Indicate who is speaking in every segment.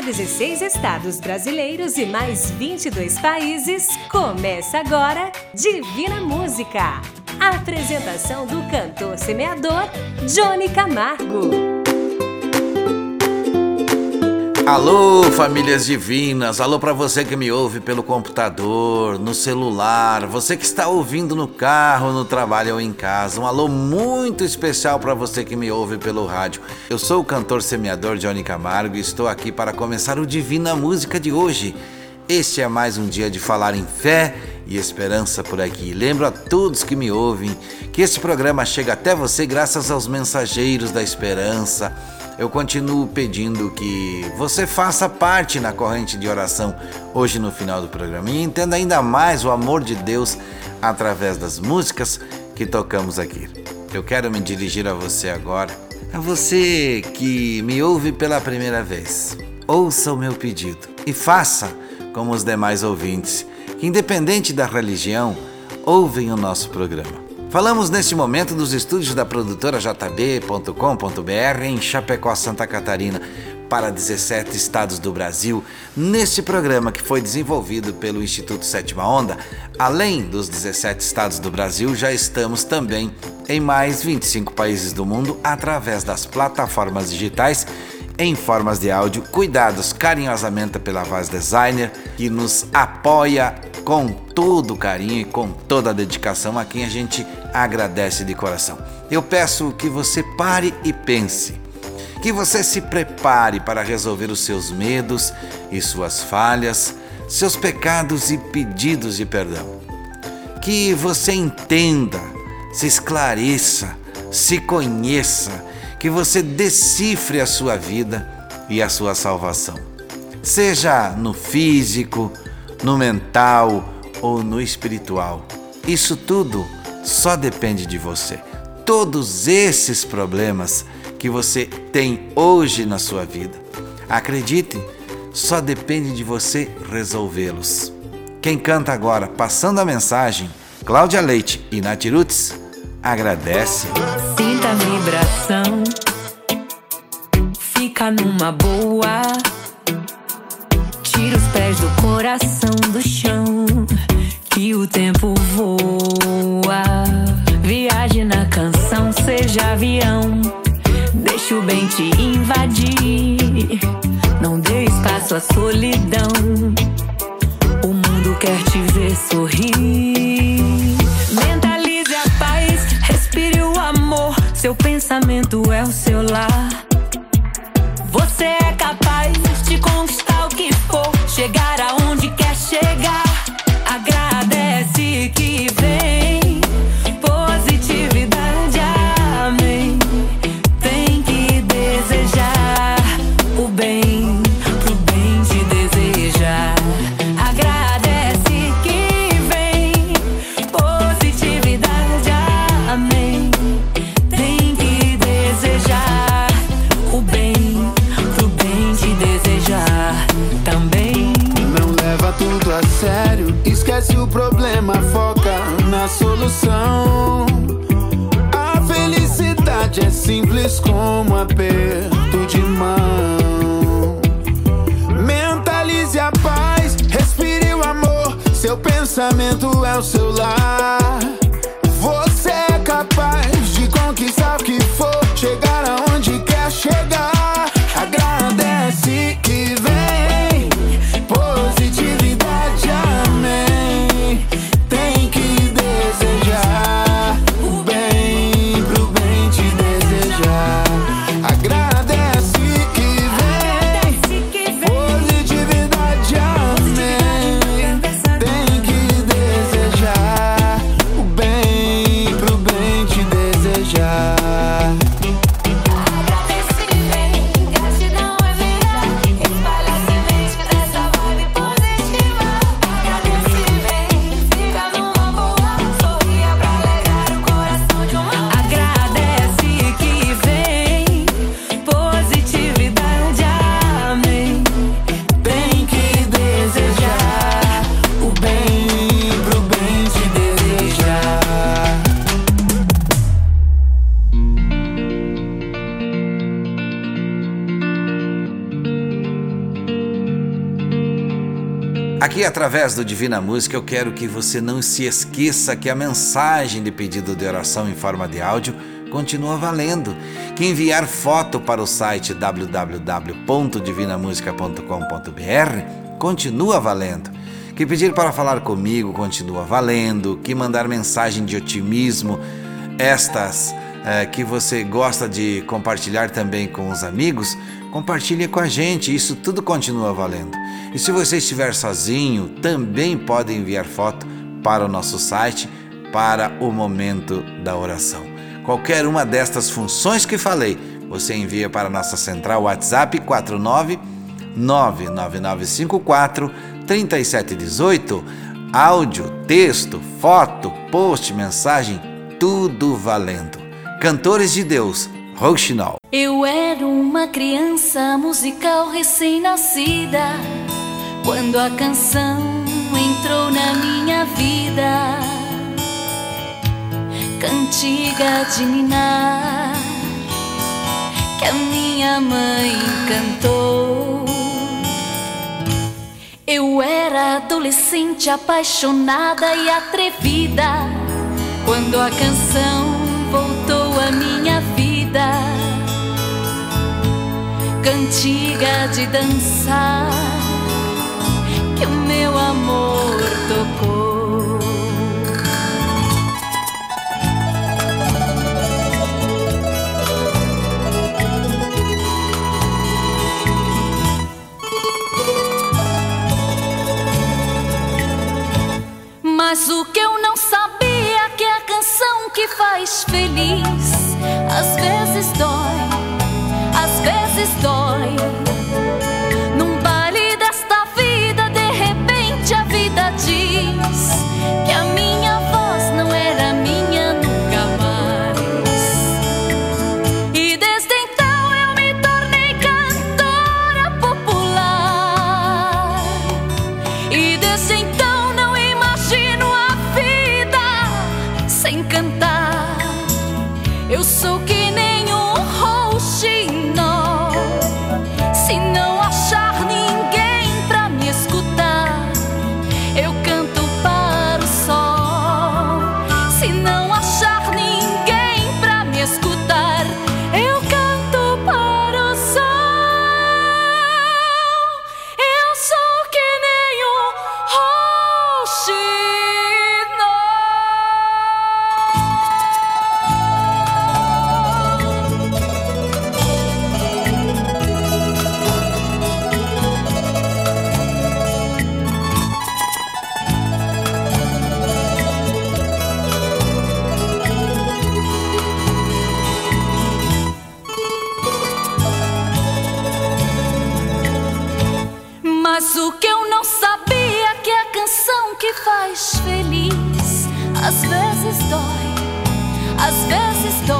Speaker 1: para 16 estados brasileiros e mais 22 países, começa agora Divina Música. A apresentação do cantor semeador Johnny Camargo.
Speaker 2: Alô, famílias divinas. Alô para você que me ouve pelo computador, no celular, você que está ouvindo no carro, no trabalho ou em casa. Um alô muito especial para você que me ouve pelo rádio. Eu sou o cantor semeador Johnny Camargo e estou aqui para começar o Divina Música de hoje. Este é mais um dia de falar em fé e esperança por aqui. Lembro a todos que me ouvem que este programa chega até você graças aos mensageiros da esperança eu continuo pedindo que você faça parte na corrente de oração hoje no final do programa e entenda ainda mais o amor de Deus através das músicas que tocamos aqui. Eu quero me dirigir a você agora, a você que me ouve pela primeira vez. Ouça o meu pedido e faça como os demais ouvintes, que independente da religião, ouvem o nosso programa. Falamos neste momento dos estúdios da produtora JB.com.br em Chapecó, Santa Catarina, para 17 estados do Brasil, neste programa que foi desenvolvido pelo Instituto Sétima Onda. Além dos 17 estados do Brasil, já estamos também em mais 25 países do mundo através das plataformas digitais em formas de áudio, cuidados carinhosamente pela Voz Designer, que nos apoia com todo carinho e com toda a dedicação, a quem a gente agradece de coração. Eu peço que você pare e pense, que você se prepare para resolver os seus medos e suas falhas, seus pecados e pedidos de perdão. Que você entenda, se esclareça, se conheça que você decifre a sua vida e a sua salvação. Seja no físico, no mental ou no espiritual. Isso tudo só depende de você. Todos esses problemas que você tem hoje na sua vida, acredite, só depende de você resolvê-los. Quem canta agora, passando a mensagem, Cláudia Leite e Natirutes, agradece.
Speaker 3: Sinta a vibração, fica numa boa. Tira os pés do coração do chão, que o tempo voa. Viaje na canção, seja avião. Deixa o bem te invadir. Não dê espaço à solidão. O mundo quer te ver sorrir. Mentalize a paz, respire o amor. Seu pensamento é o seu lar. Você é capaz de conquistar o que for, chegar aonde quer chegar. Agradece que
Speaker 2: Aqui, através do Divina Música, eu quero que você não se esqueça que a mensagem de pedido de oração em forma de áudio continua valendo. Que enviar foto para o site www.divinamusica.com.br continua valendo. Que pedir para falar comigo continua valendo. Que mandar mensagem de otimismo, estas é, que você gosta de compartilhar também com os amigos, compartilhe com a gente, isso tudo continua valendo. E se você estiver sozinho, também pode enviar foto para o nosso site para o momento da oração. Qualquer uma destas funções que falei, você envia para a nossa central WhatsApp 49 99954 3718. Áudio, texto, foto, post, mensagem, tudo valendo. Cantores de Deus, Rochinol.
Speaker 4: Eu era uma criança musical recém-nascida quando a canção entrou na minha vida. Cantiga de ninar que a minha mãe cantou. Eu era adolescente apaixonada e atrevida quando a canção voltou à minha vida. Cantiga de dançar que o meu amor tocou. Mas o que eu não sabia é que a canção que faz feliz às vezes dói, estoy. Às vezes dói.
Speaker 2: Agora,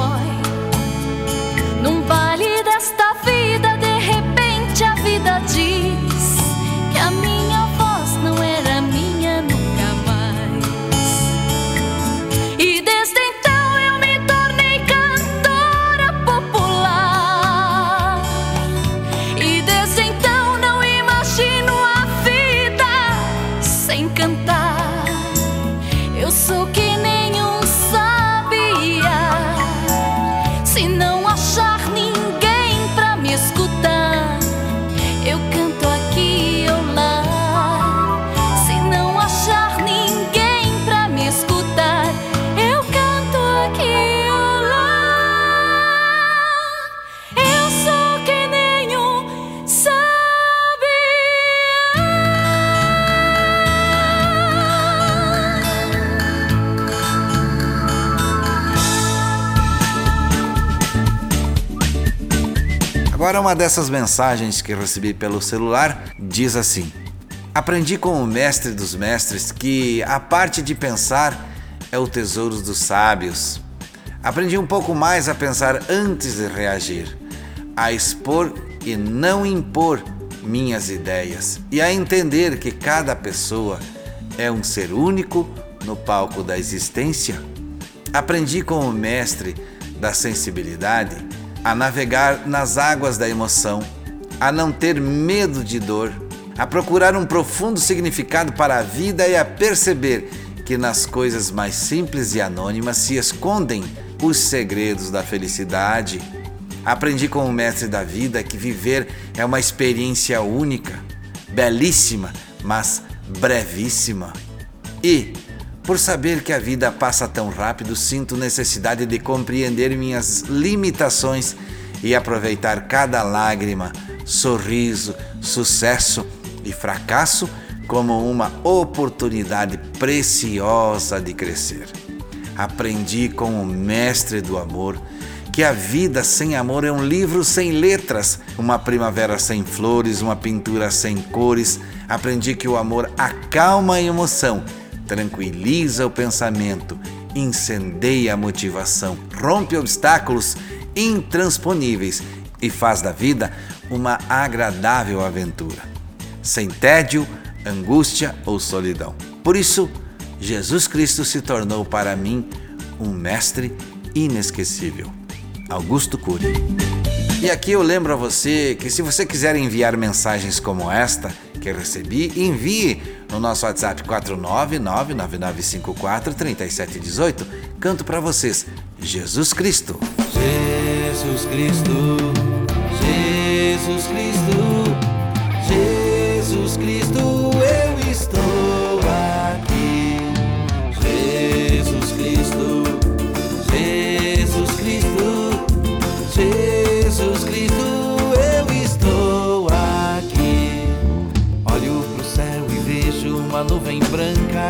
Speaker 2: uma dessas mensagens que recebi pelo celular diz assim: Aprendi com o mestre dos mestres que a parte de pensar é o tesouro dos sábios. Aprendi um pouco mais a pensar antes de reagir, a expor e não impor minhas ideias e a entender que cada pessoa é um ser único no palco da existência. Aprendi com o mestre da sensibilidade a navegar nas águas da emoção, a não ter medo de dor a procurar um profundo significado para a vida e a perceber que nas coisas mais simples e anônimas se escondem os segredos da felicidade. Aprendi com o mestre da vida que viver é uma experiência única, belíssima, mas brevíssima. E, por saber que a vida passa tão rápido, sinto necessidade de compreender minhas limitações e aproveitar cada lágrima, sorriso, sucesso e fracasso como uma oportunidade preciosa de crescer. Aprendi com o mestre do amor que a vida sem amor é um livro sem letras, uma primavera sem flores, uma pintura sem cores. Aprendi que o amor acalma a emoção, tranquiliza o pensamento, incendeia a motivação, rompe obstáculos intransponíveis e faz da vida uma agradável aventura, sem tédio, angústia ou solidão. Por isso, Jesus Cristo se tornou para mim um mestre inesquecível. Augusto Cury. E aqui eu lembro a você que se você quiser enviar mensagens como esta que recebi, envie no nosso WhatsApp 49999543718. Canto para vocês Jesus Cristo.
Speaker 5: Jesus Cristo, Jesus Cristo, Jesus Cristo,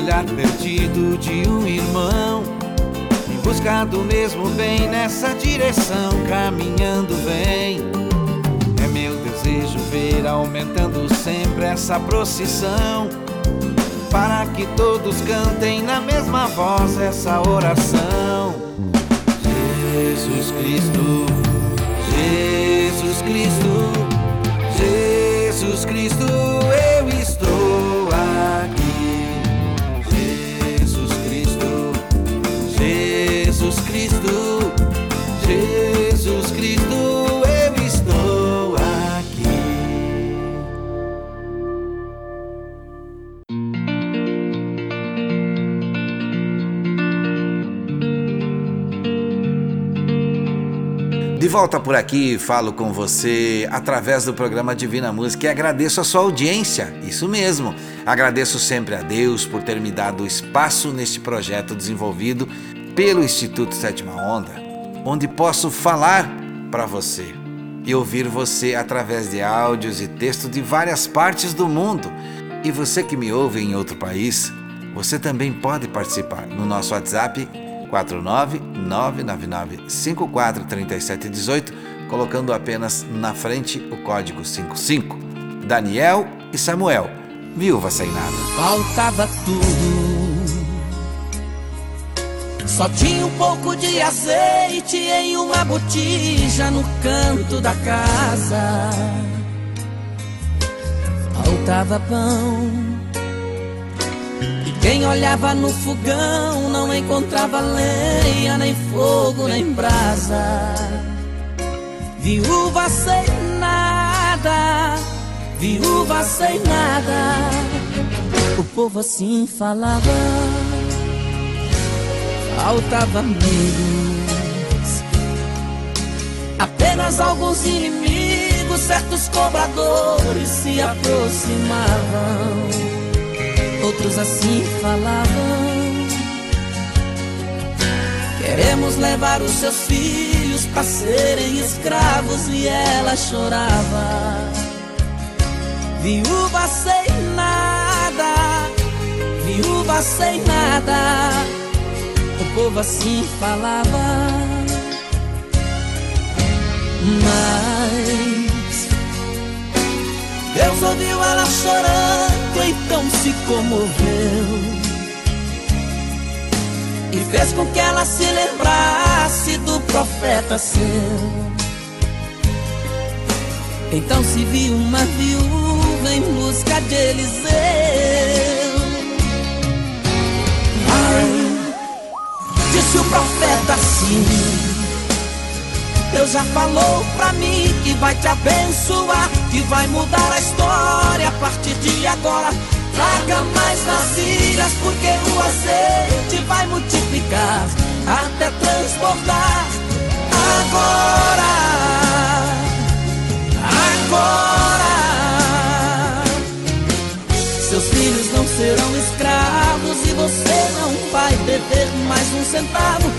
Speaker 5: olhar perdido de um irmão. Em busca do mesmo bem nessa direção, caminhando vem. É meu desejo ver aumentando sempre essa procissão. Para que todos cantem na mesma voz essa oração. Jesus Cristo, Jesus Cristo, Jesus Cristo,
Speaker 2: volta por aqui, falo com você através do programa Divina Música e agradeço a sua audiência. Isso mesmo. Agradeço sempre a Deus por ter me dado espaço neste projeto desenvolvido pelo Instituto Sétima Onda, onde posso falar para você e ouvir você através de áudios e textos de várias partes do mundo. E você que me ouve em outro país, você também pode participar no nosso WhatsApp 49999543718, colocando apenas na frente o código 55. Daniel e Samuel, viúva sem nada.
Speaker 6: Faltava tudo. Só tinha um pouco de azeite em uma botija no canto da casa. Faltava pão quem olhava no fogão não encontrava lenha, nem fogo, nem brasa. Viúva sem nada, viúva sem nada. O povo assim falava, faltava amigos. Apenas alguns inimigos, certos cobradores se aproximavam. Outros assim falavam. Queremos levar os seus filhos para serem escravos e ela chorava. Viúva sem nada, viúva sem nada. O povo assim falava. Mas Deus ouviu ela chorando, então se comoveu e fez com que ela se lembrasse do profeta seu. Então se viu uma viúva em busca de Eliseu. Ai, disse o profeta assim. Deus já falou pra mim que vai te abençoar, que vai mudar a história a partir de agora. Traga mais vasilhas, porque o azeite vai multiplicar até transbordar. Agora, agora, seus filhos não serão escravos e você não vai dever mais um centavo,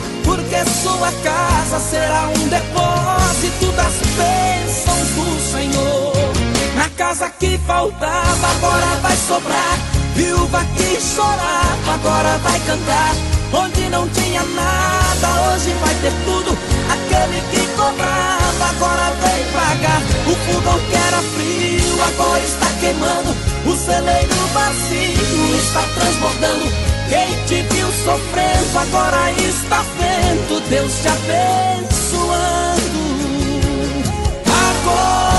Speaker 6: Casa que faltava, agora vai sobrar. Viúva que chorava, agora vai cantar. Onde não tinha nada, hoje vai ter tudo. Aquele que cobrava, agora vem pagar. O fogão que era frio, agora está queimando. O celeiro vazio está transbordando. Quem te viu sofrendo, agora está vendo. Deus te abençoando. Agora.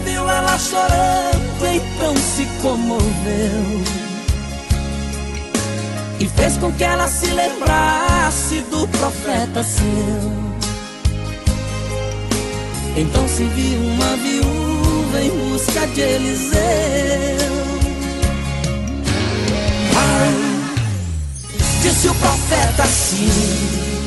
Speaker 6: Ouviu ela chorando, então se comoveu. E fez com que ela se lembrasse do profeta seu. Então se viu uma viúva em busca de Eliseu. Ai, disse o profeta assim.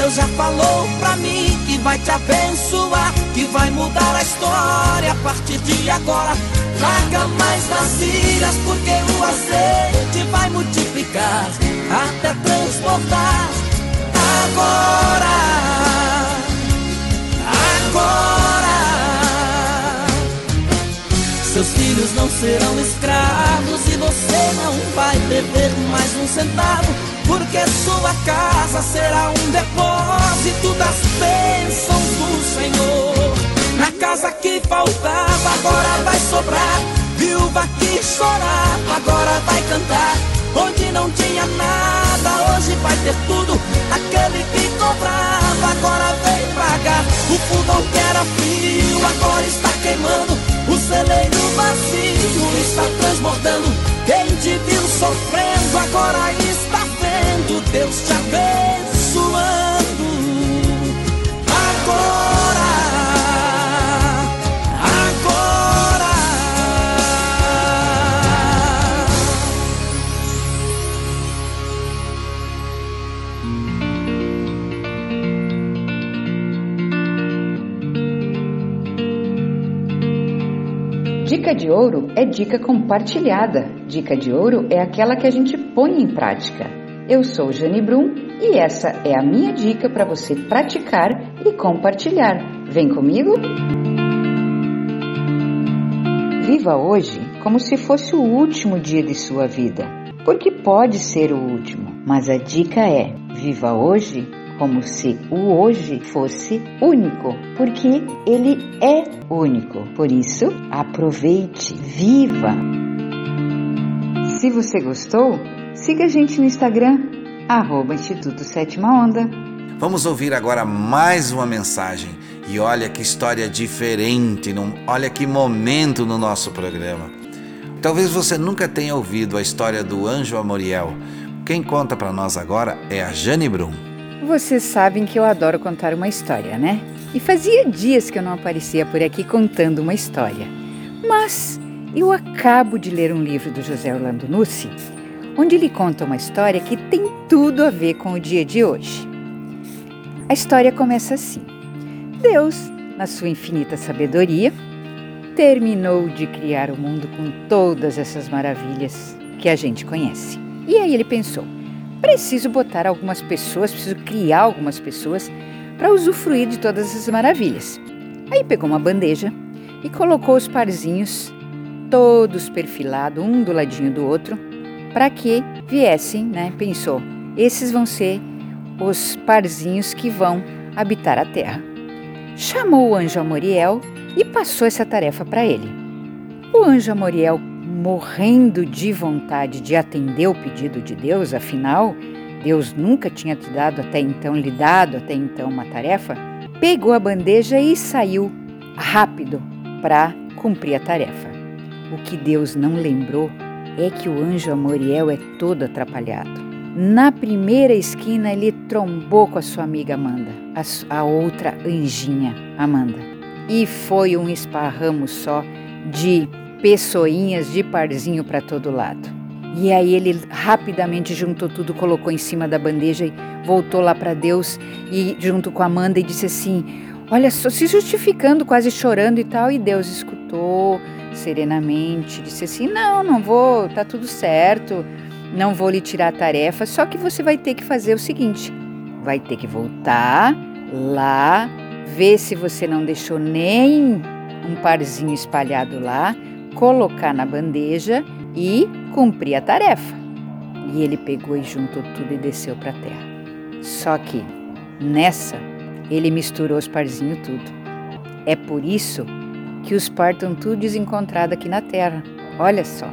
Speaker 6: Deus já falou pra mim que vai te abençoar, que vai mudar a história a partir de agora. Traga mais vasilhas, porque o azeite vai multiplicar até transportar. Agora, agora, seus filhos não serão escravos você não vai beber mais um centavo porque sua casa será um depósito das bênçãos do Senhor. Na casa que faltava, agora vai sobrar. Viúva que chorava, agora vai cantar. Onde não tinha nada, hoje vai ter tudo. Aquele que cobrava, agora vem pagar. O fogão que era frio, agora está queimando. O celeiro vazio está transbordando. Quem te viu sofrendo, agora está vendo Deus te abençoando.
Speaker 7: Dica de ouro é dica compartilhada. Dica de ouro é aquela que a gente põe em prática. Eu sou Jane Brum e essa é a minha dica para você praticar e compartilhar. Vem comigo? Viva hoje como se fosse o último dia de sua vida, porque pode ser o último. Mas a dica é: viva hoje como se o hoje fosse único, porque ele é único. Por isso, aproveite, viva! Se você gostou, siga a gente no Instagram, arroba Instituto Sétima Onda.
Speaker 2: Vamos ouvir agora mais uma mensagem. E olha que história diferente, olha que momento no nosso programa. Talvez você nunca tenha ouvido a história do anjo Amoriel. Quem conta para nós agora é a Jane Brum.
Speaker 8: Vocês sabem que eu adoro contar uma história, né? E fazia dias que eu não aparecia por aqui contando uma história. Mas eu acabo de ler um livro do José Orlando Nucci, onde ele conta uma história que tem tudo a ver com o dia de hoje. A história começa assim: Deus, na sua infinita sabedoria, terminou de criar o mundo com todas essas maravilhas que a gente conhece. E aí ele pensou: preciso botar algumas pessoas, preciso criar algumas pessoas para usufruir de todas essas maravilhas. Aí pegou uma bandeja e colocou os parzinhos todos perfilados, um do ladinho do outro, para que viessem, né? Pensou, esses vão ser os parzinhos que vão habitar a terra. Chamou o anjo Amoriel e passou essa tarefa para ele. O anjo Amoriel, morrendo de vontade de atender o pedido de Deus, afinal, Deus nunca tinha te dado até então, lhe dado até então uma tarefa, pegou a bandeja e saiu rápido para cumprir a tarefa. O que Deus não lembrou é que o anjo Amoriel é todo atrapalhado. Na primeira esquina, ele trombou com a sua amiga Amanda, a, outra anjinha, Amanda e foi um esparramo só de pessoinhas de parzinho para todo lado. E aí ele rapidamente juntou tudo, colocou em cima da bandeja e voltou lá para Deus e junto com Amanda e disse assim: "Olha só, se justificando, quase chorando e tal". E Deus escutou serenamente, disse assim: "Não, não vou, tá tudo certo. Não vou lhe tirar a tarefa, só que você vai ter que fazer o seguinte: vai ter que voltar lá ver se você não deixou nem um parzinho espalhado lá, colocar na bandeja e cumprir a tarefa. E ele pegou e juntou tudo e desceu para a terra. Só que nessa ele misturou os parzinhos tudo. É por isso que os par estão tudo desencontrado aqui na terra. Olha só.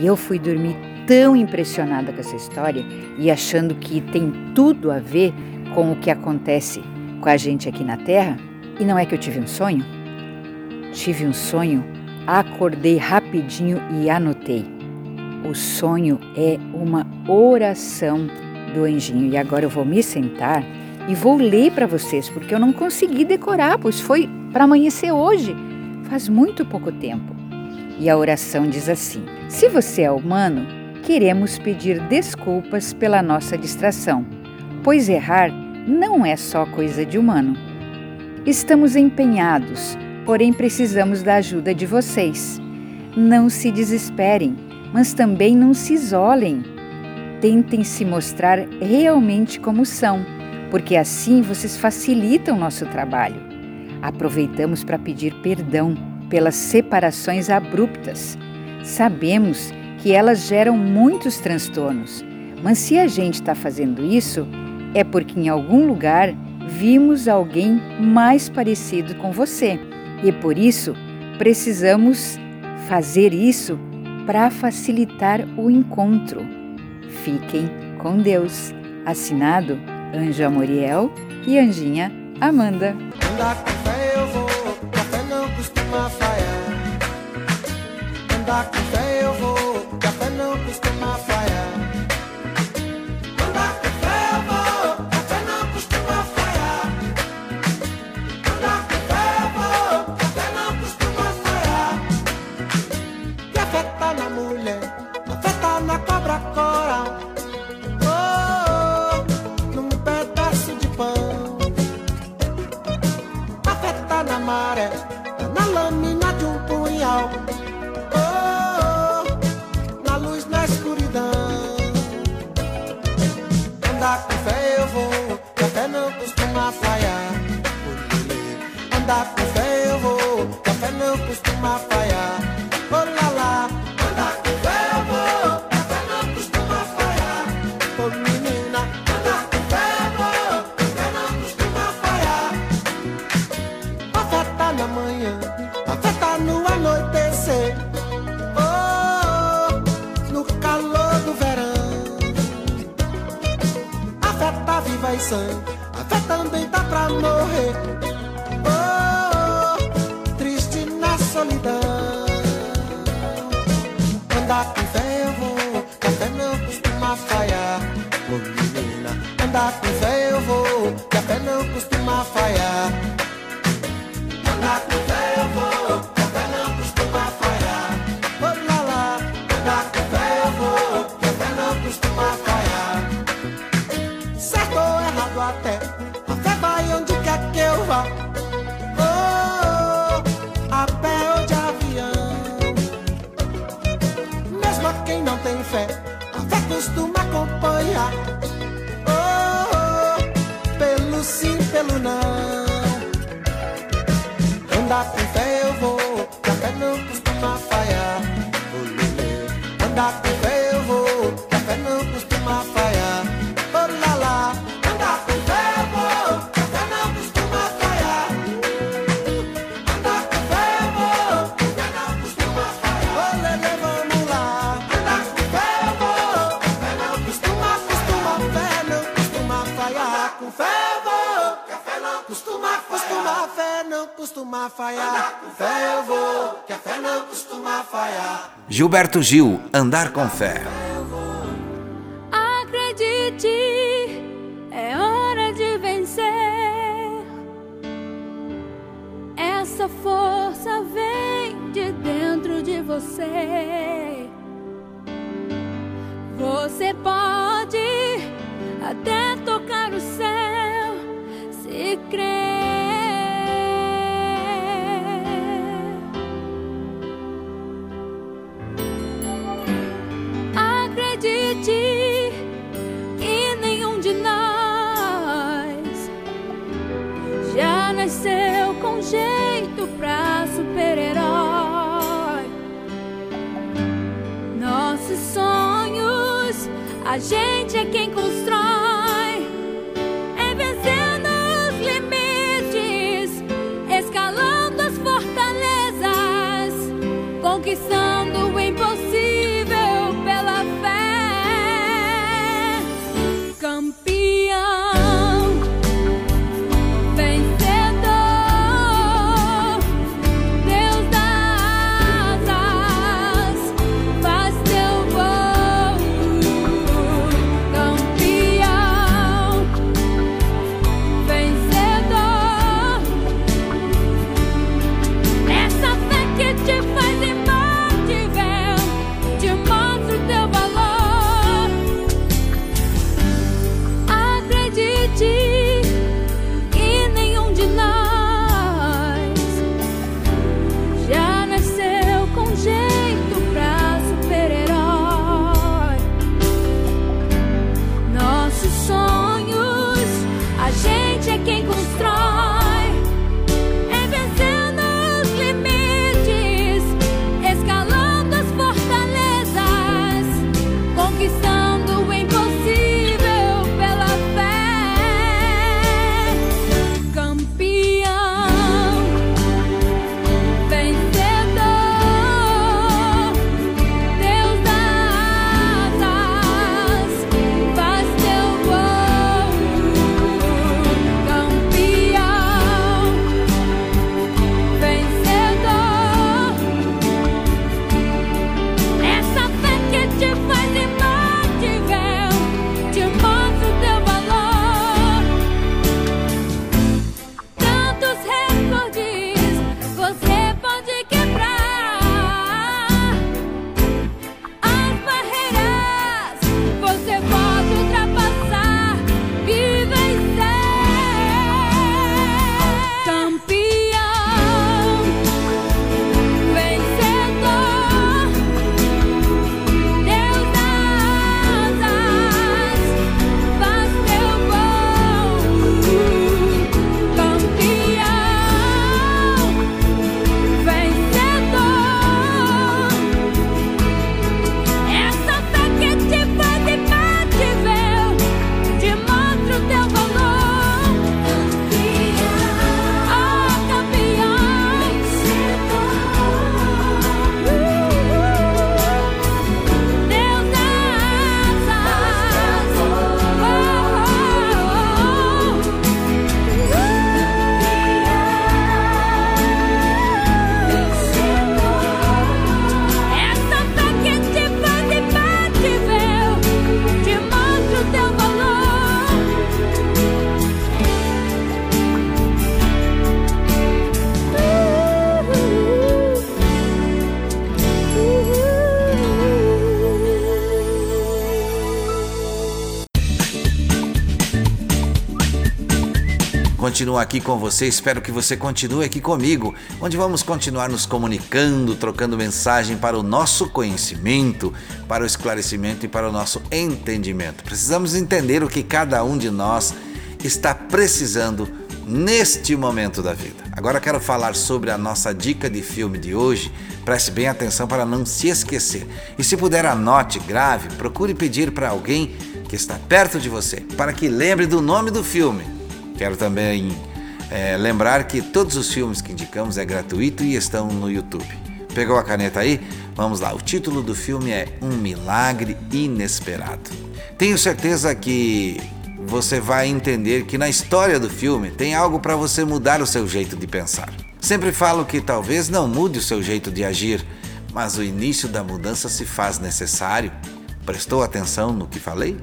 Speaker 8: E eu fui dormir tão impressionada com essa história e achando que tem tudo a ver com o que acontece com a gente aqui na Terra. E não é que eu tive um sonho? Tive um sonho, acordei rapidinho e anotei. O sonho é uma oração do anjinho. E agora eu vou me sentar e vou ler para vocês, porque eu não consegui decorar, pois foi para amanhecer hoje, faz muito pouco tempo. E a oração diz assim: Se você é humano, queremos pedir desculpas pela nossa distração, pois errar não é só coisa de humano. Estamos empenhados, porém precisamos da ajuda de vocês. Não se desesperem, mas também não se isolem. Tentem se mostrar realmente como são, porque assim vocês facilitam nosso trabalho. Aproveitamos para pedir perdão pelas separações abruptas. Sabemos que elas geram muitos transtornos, mas se a gente está fazendo isso, é porque em algum lugar vimos alguém mais parecido com você e por isso precisamos fazer isso para facilitar o encontro. Fiquem com Deus. Assinado Anjo Amoriel e Anjinha Amanda. viva e
Speaker 9: sã. A fé também tá pra morrer. Oh, oh, oh triste na solidão.
Speaker 2: Gilberto Gil, Andar com Fé.
Speaker 10: Acredite, é hora de vencer. Essa força vem de dentro de você. Você pode até tocar o céu se crer. A gente é quem
Speaker 2: continuo aqui com você, espero que você continue aqui comigo, onde vamos continuar nos comunicando, trocando mensagem para o nosso conhecimento, para o esclarecimento e para o nosso entendimento. Precisamos entender o que cada um de nós está precisando neste momento da vida. Agora quero falar sobre a nossa dica de filme de hoje. Preste bem atenção para não se esquecer. E se puder, anote, grave, procure pedir para alguém que está perto de você para que lembre do nome do filme. Quero também é, lembrar que todos os filmes que indicamos é gratuito e estão no YouTube. Pegou a caneta aí? Vamos lá. O título do filme é Um Milagre Inesperado. Tenho certeza que você vai entender que na história do filme tem algo para você mudar o seu jeito de pensar. Sempre falo que talvez não mude o seu jeito de agir, mas o início da mudança se faz necessário. Prestou atenção no que falei?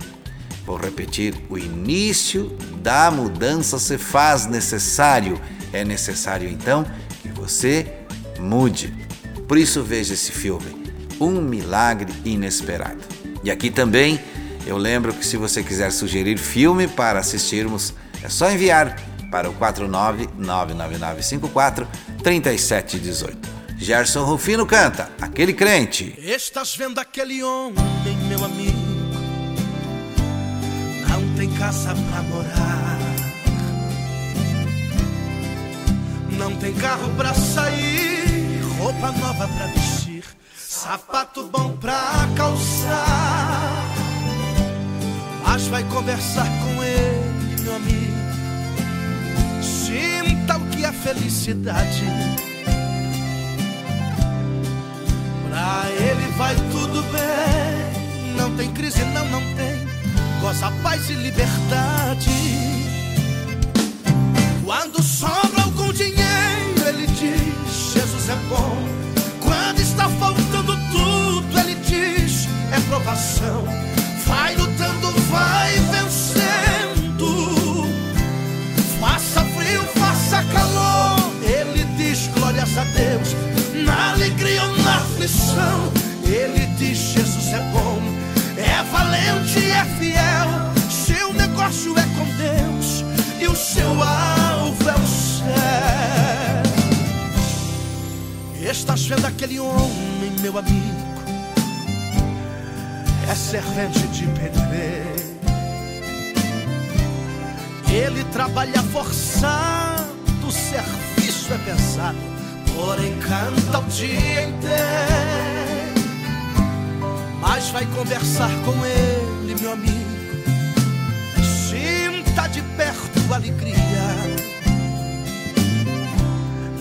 Speaker 2: Vou repetir: o início da mudança se faz necessário. É necessário então que você mude. Por isso veja esse filme, Um Milagre Inesperado. E aqui também eu lembro que se você quiser sugerir filme para assistirmos, é só enviar para o 4999954 3718. Gerson Rufino canta Aquele Crente.
Speaker 11: Estás vendo aquele homem, meu amigo? Casa pra morar. Não tem carro pra sair, roupa nova pra vestir, sapato bom pra calçar. Mas vai conversar com ele, meu amigo. Sinta o que é felicidade. Pra ele vai tudo bem. Não tem crise, não, não tem. Goza paz e liberdade. Quando sobra algum dinheiro, ele diz: Jesus é bom. Quando está faltando tudo, ele diz: é provação. Vai lutando, vai vencendo. Faça frio, faça calor. Ele diz: glórias a Deus. Na alegria ou na aflição, ele diz: Jesus é bom. É valente, é fiel. Seu negócio é com Deus e o seu alvo é o céu. Estás vendo aquele homem, meu amigo? É servente de pedreiro. Ele trabalha forçado, o serviço é pesado, porém canta o dia inteiro. Mas vai conversar com ele, meu amigo. Sinta de perto a alegria.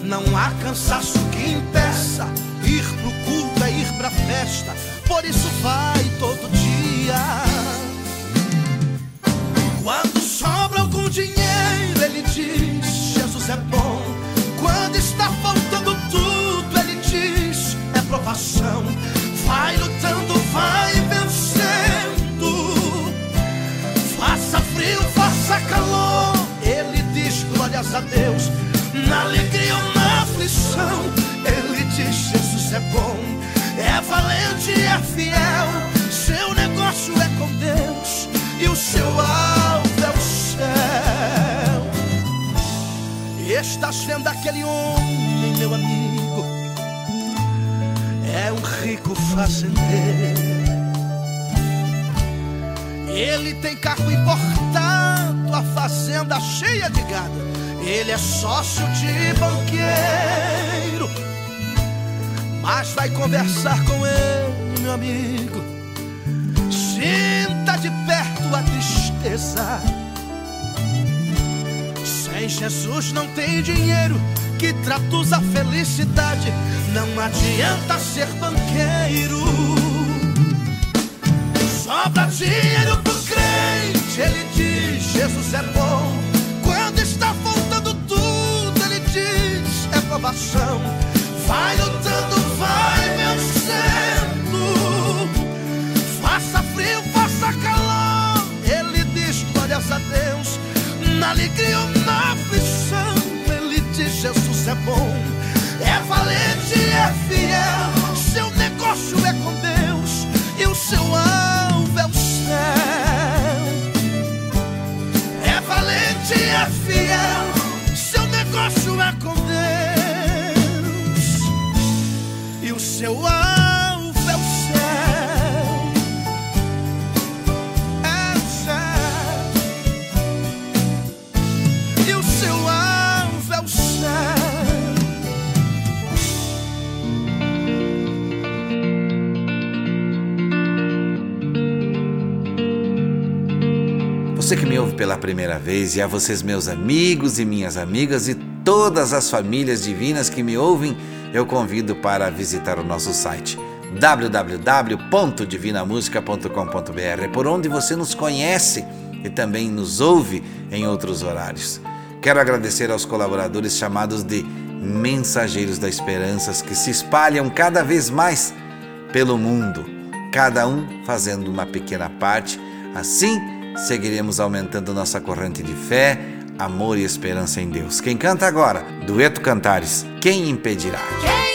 Speaker 11: Não há cansaço que impeça ir pro culto, é ir pra festa. Por isso vai todo dia. Quando sobra algum dinheiro, ele diz: Jesus é bom. Quando está faltando tudo, ele diz: é provação. Vai lutando, vai vencendo. Faça frio, faça calor. Ele diz: glórias a Deus. Na alegria ou na aflição, ele diz: Jesus é bom. É valente, é fiel. Seu negócio é com Deus e o seu alvo é o céu. Estás vendo aquele homem, meu amigo? É um rico fazendeiro. Ele tem carro importado, a fazenda cheia de gado. Ele é sócio de banqueiro. Mas vai conversar com ele, meu amigo. Sinta de perto a tristeza. Sem Jesus não tem dinheiro que traduz a felicidade. Não adianta ser banqueiro. Sobra dinheiro pro crente, ele diz: Jesus é bom. Quando está faltando tudo, ele diz: é provação. Vai lutando,
Speaker 2: primeira vez e a vocês, meus amigos e minhas amigas e todas as famílias divinas que me ouvem, eu convido para visitar o nosso site www.divinamusica.com.br, por onde você nos conhece e também nos ouve em outros horários. Quero agradecer aos colaboradores chamados de Mensageiros da Esperança que se espalham cada vez mais pelo mundo, cada um fazendo uma pequena parte. Assim, seguiremos aumentando nossa corrente de fé, amor e esperança em Deus. Quem canta agora? Dueto Cantares. Quem impedirá?
Speaker 12: Quem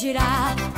Speaker 12: impedirá?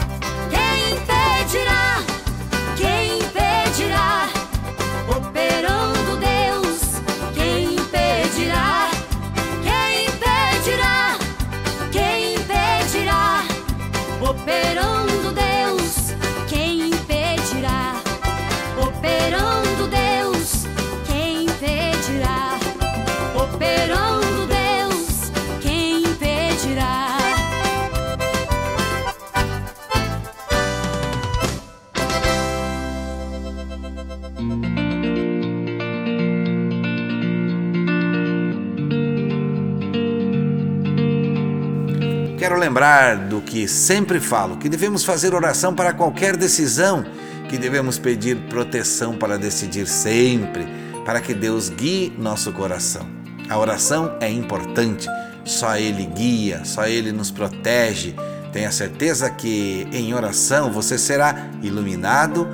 Speaker 2: Lembrar do que sempre falo, que devemos fazer oração para qualquer decisão, que devemos pedir proteção para decidir sempre, para que Deus guie nosso coração. A oração é importante, só Ele guia, só Ele nos protege. Tenha certeza que em oração você será iluminado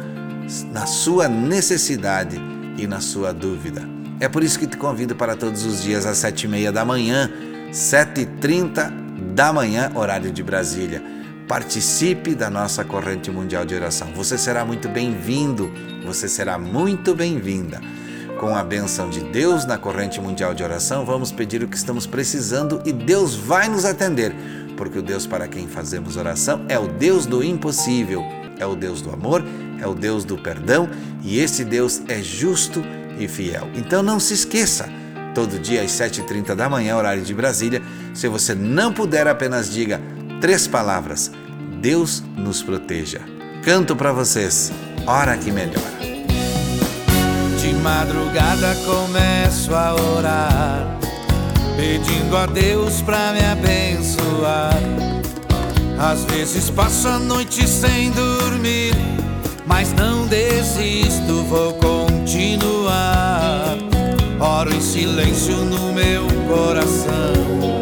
Speaker 2: na sua necessidade e na sua dúvida. É por isso que te convido para todos os dias às sete e meia da manhã, sete e trinta da manhã, horário de Brasília. Participe da nossa corrente mundial de oração. Você será muito bem-vindo, você será muito bem-vinda. Com a benção de Deus na corrente mundial de oração, vamos pedir o que estamos precisando e Deus vai nos atender, porque o Deus para quem fazemos oração é o Deus do impossível, é o Deus do amor, é o Deus do perdão e esse Deus é justo e fiel. Então não se esqueça, todo dia às 7h30 da manhã, horário de Brasília, se você não puder, apenas diga três palavras: Deus nos proteja. Canto para vocês, hora que melhora.
Speaker 6: De madrugada começo a orar, pedindo a Deus pra me abençoar. Às vezes passo a noite sem dormir, mas não desisto, vou continuar. Oro em silêncio no meu coração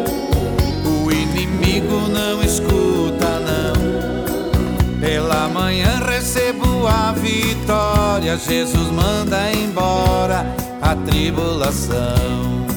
Speaker 6: não escuta não. Pela
Speaker 2: manhã recebo a vitória, Jesus manda embora a tribulação.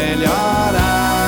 Speaker 2: Que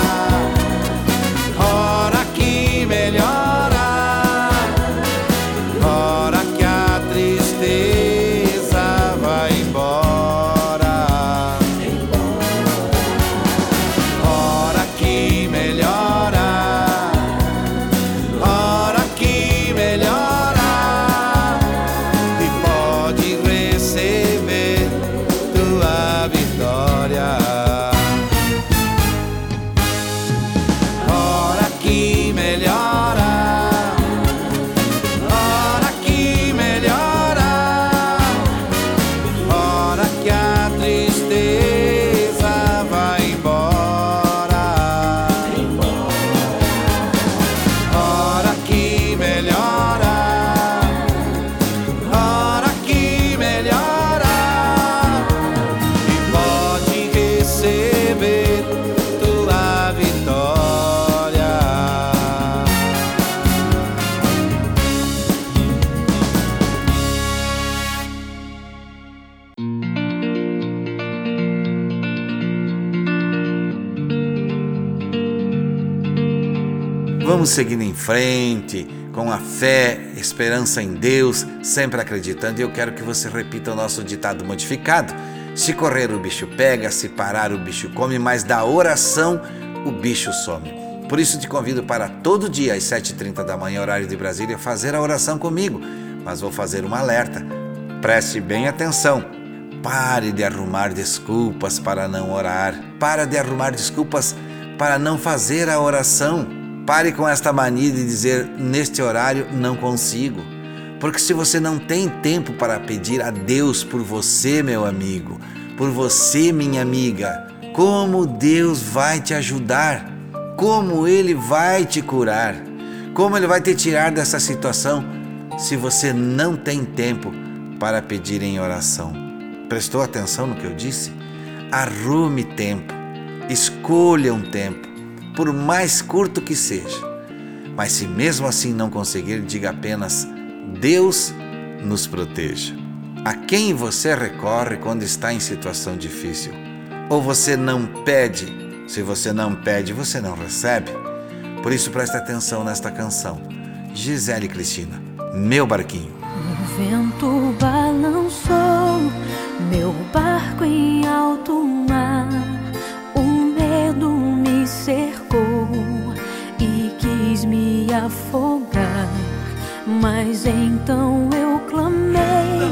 Speaker 13: Vamos seguindo em frente, com a fé, esperança em Deus, sempre acreditando. E eu quero que você repita o nosso ditado modificado: se correr, o bicho pega, se parar, o bicho come, mas da oração, o bicho some. Por isso te convido para todo dia às 7h30 da manhã, horário de Brasília, fazer a oração comigo. Mas vou fazer um alerta. Preste bem atenção. Pare de arrumar desculpas para não orar. Para de arrumar desculpas para não fazer a oração. Pare com esta mania de dizer neste horário não consigo. Porque se você não tem tempo para pedir a Deus por você, meu amigo, por você, minha amiga, como Deus vai te ajudar? Como Ele vai te curar? Como Ele vai te tirar dessa situação se você não tem tempo para pedir em oração? Prestou atenção no que eu disse? Arrume tempo, escolha um tempo, por mais curto que seja. Mas se mesmo assim não conseguir, diga apenas: Deus nos proteja. A quem você recorre quando está em situação difícil? Ou você não pede? Se você não pede, você não recebe. Por isso preste atenção nesta canção. Gisele Cristina, meu barquinho.
Speaker 3: O vento balançou meu barco em alto mar. Cercou e quis me afogar. Mas então eu clamei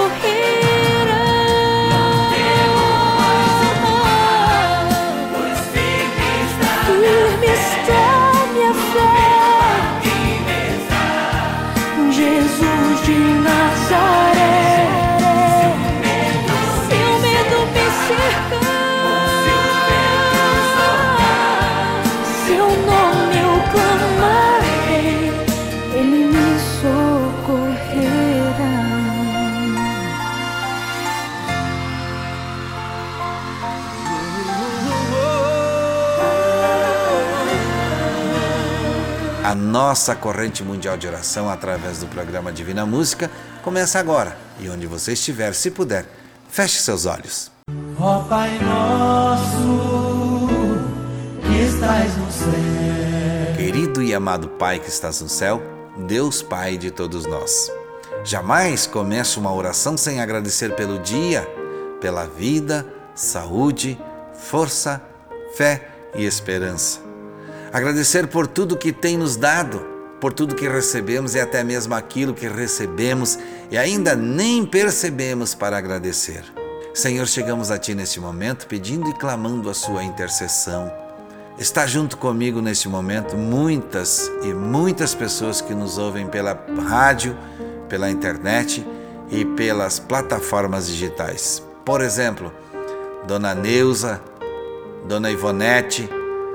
Speaker 2: A nossa corrente mundial de oração através do programa Divina Música começa agora. E onde você estiver, se puder, feche seus olhos.
Speaker 9: Ó Pai nosso, que estás no céu.
Speaker 2: Querido e amado Pai que estás no céu, Deus Pai de todos nós. Jamais comece uma oração sem agradecer pelo dia, pela vida, saúde, força, fé e esperança. Agradecer por tudo que tem nos dado, por tudo que recebemos e até mesmo aquilo que recebemos e ainda nem percebemos para agradecer. Senhor, chegamos a Ti neste momento pedindo e clamando a Sua intercessão. Está junto comigo neste momento muitas e muitas pessoas que nos ouvem pela rádio, pela internet e pelas plataformas digitais. Por exemplo, Dona Neuza, Dona Ivonete,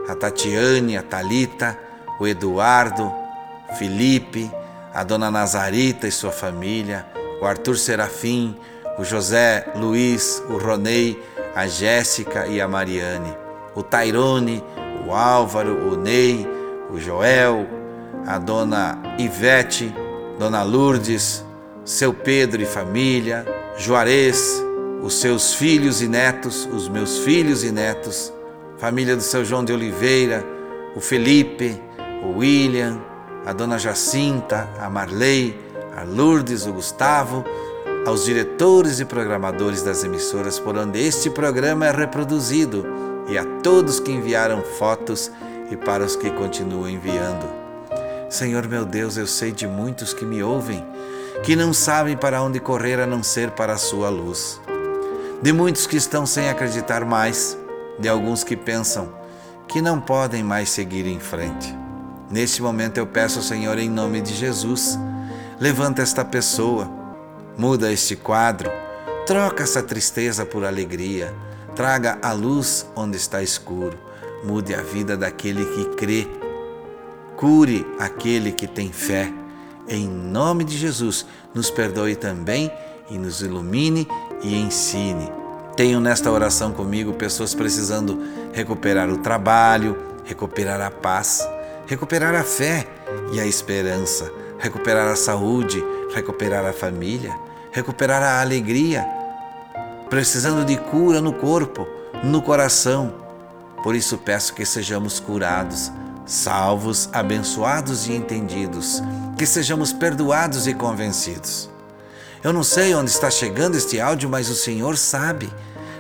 Speaker 2: a Tatiane, a Talita, o Eduardo, Felipe, a Dona Nazarita e sua família, o Arthur Serafim, o José Luiz, o Ronei, a Jéssica e a Mariane, o Tairone, o Álvaro, o Ney, o Joel, a Dona Ivete, Dona Lourdes, seu Pedro e família, Juarez, os seus filhos e netos, os meus filhos e netos, família do seu João de Oliveira, o Felipe, o William, a dona Jacinta, a Marley, a Lourdes, o Gustavo, aos diretores e programadores das emissoras por onde este programa é reproduzido e a todos que enviaram fotos e para os que continuam enviando. Senhor meu Deus, eu sei de muitos que me ouvem, que não sabem para onde correr a não ser para a sua luz. De muitos que estão sem acreditar mais, de alguns que pensam que não podem mais seguir em frente. Neste momento eu peço ao Senhor, em nome de Jesus, levanta esta pessoa, muda este quadro, troca essa tristeza por alegria, traga a luz onde está escuro, mude a vida daquele que crê, cure aquele que tem fé. Em nome de Jesus, nos perdoe também e nos ilumine e ensine. Tenho nesta oração comigo pessoas precisando recuperar o trabalho, recuperar a paz. recuperar a fé e a esperança, recuperar a saúde, recuperar a família, recuperar a alegria, precisando de cura no corpo, no coração. Por isso peço que sejamos curados, salvos, abençoados e entendidos, que sejamos perdoados e convencidos. Eu não sei onde está chegando este áudio, mas o Senhor sabe.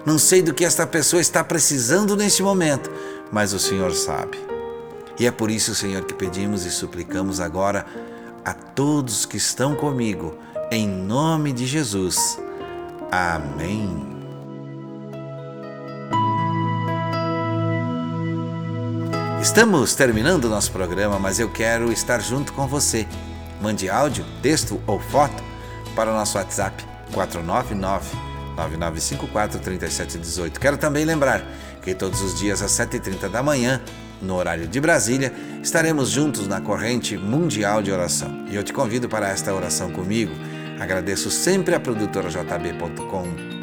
Speaker 2: Não sei do que esta pessoa está precisando neste momento, mas o Senhor sabe. E é por isso, Senhor, que pedimos e suplicamos agora a todos que estão comigo, em nome de Jesus. Amém. Estamos terminando o nonosso programa, mas eu quero estar junto com você. Mande áudio, texto ou foto para o nosso WhatsApp 499 9954 3718. Quero também lembrar que todos os dias às 7h30 da manhã, no horário de Brasília, estaremos juntos na corrente mundial de oração. E eu te convido para esta oração comigo. Agradeço sempre a produtora jb.com.br,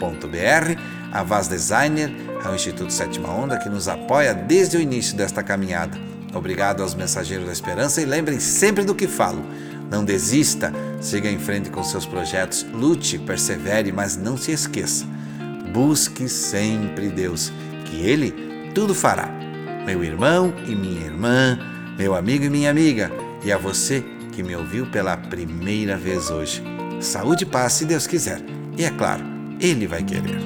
Speaker 2: a Vaz Designer, ao Instituto Sétima Onda que nos apoia desde o início desta caminhada. Obrigado aos mensageiros da esperança e lembrem sempre do que falo. Não desista, siga em frente com seus projetos, lute, persevere, mas não se esqueça. Busque sempre Deus, que Ele tudo fará. Meu irmão e minha irmã, meu amigo e minha amiga, e a você que me ouviu pela primeira vez hoje. Saúde e paz, se Deus quiser. E é claro, Ele vai querer.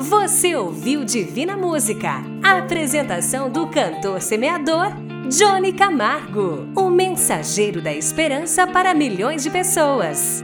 Speaker 1: Você ouviu Divina Música, a apresentação do cantor semeador Johnny Camargo, o mensageiro da esperança para milhões de pessoas.